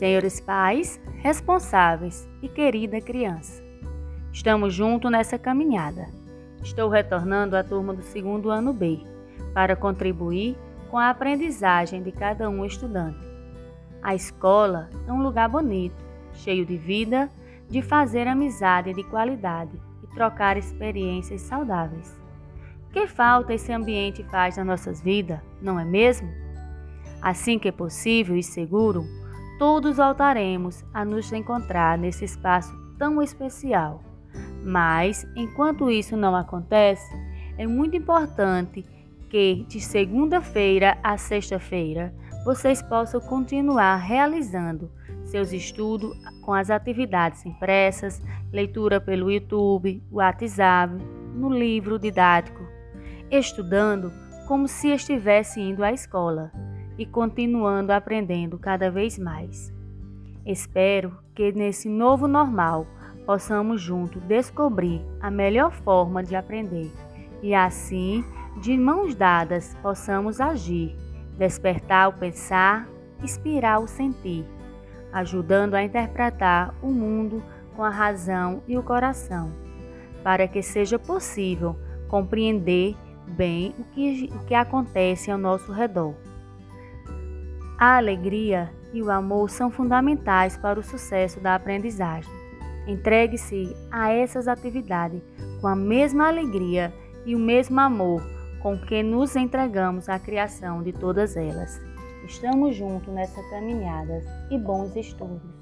senhores pais, responsáveis e querida criança. Estamos juntos nessa caminhada. Estou retornando à turma do segundo ano B para contribuir com a aprendizagem de cada um estudante. A escola é um lugar bonito, cheio de vida, de fazer amizade de qualidade e trocar experiências saudáveis. Que falta esse ambiente faz nas nossas vidas, não é mesmo? Assim que é possível e seguro, todos voltaremos a nos encontrar nesse espaço tão especial. Mas, enquanto isso não acontece, é muito importante que de segunda-feira a sexta-feira vocês possam continuar realizando seus estudos com as atividades impressas, leitura pelo YouTube, WhatsApp, no livro didático, estudando como se estivesse indo à escola e continuando aprendendo cada vez mais. Espero que nesse novo normal possamos juntos descobrir a melhor forma de aprender e assim, de mãos dadas, possamos agir, despertar o pensar, inspirar o sentir, ajudando a interpretar o mundo com a razão e o coração, para que seja possível compreender bem o que, o que acontece ao nosso redor. A alegria e o amor são fundamentais para o sucesso da aprendizagem. Entregue-se a essas atividades com a mesma alegria e o mesmo amor com que nos entregamos à criação de todas elas. Estamos juntos nessa caminhada e bons estudos.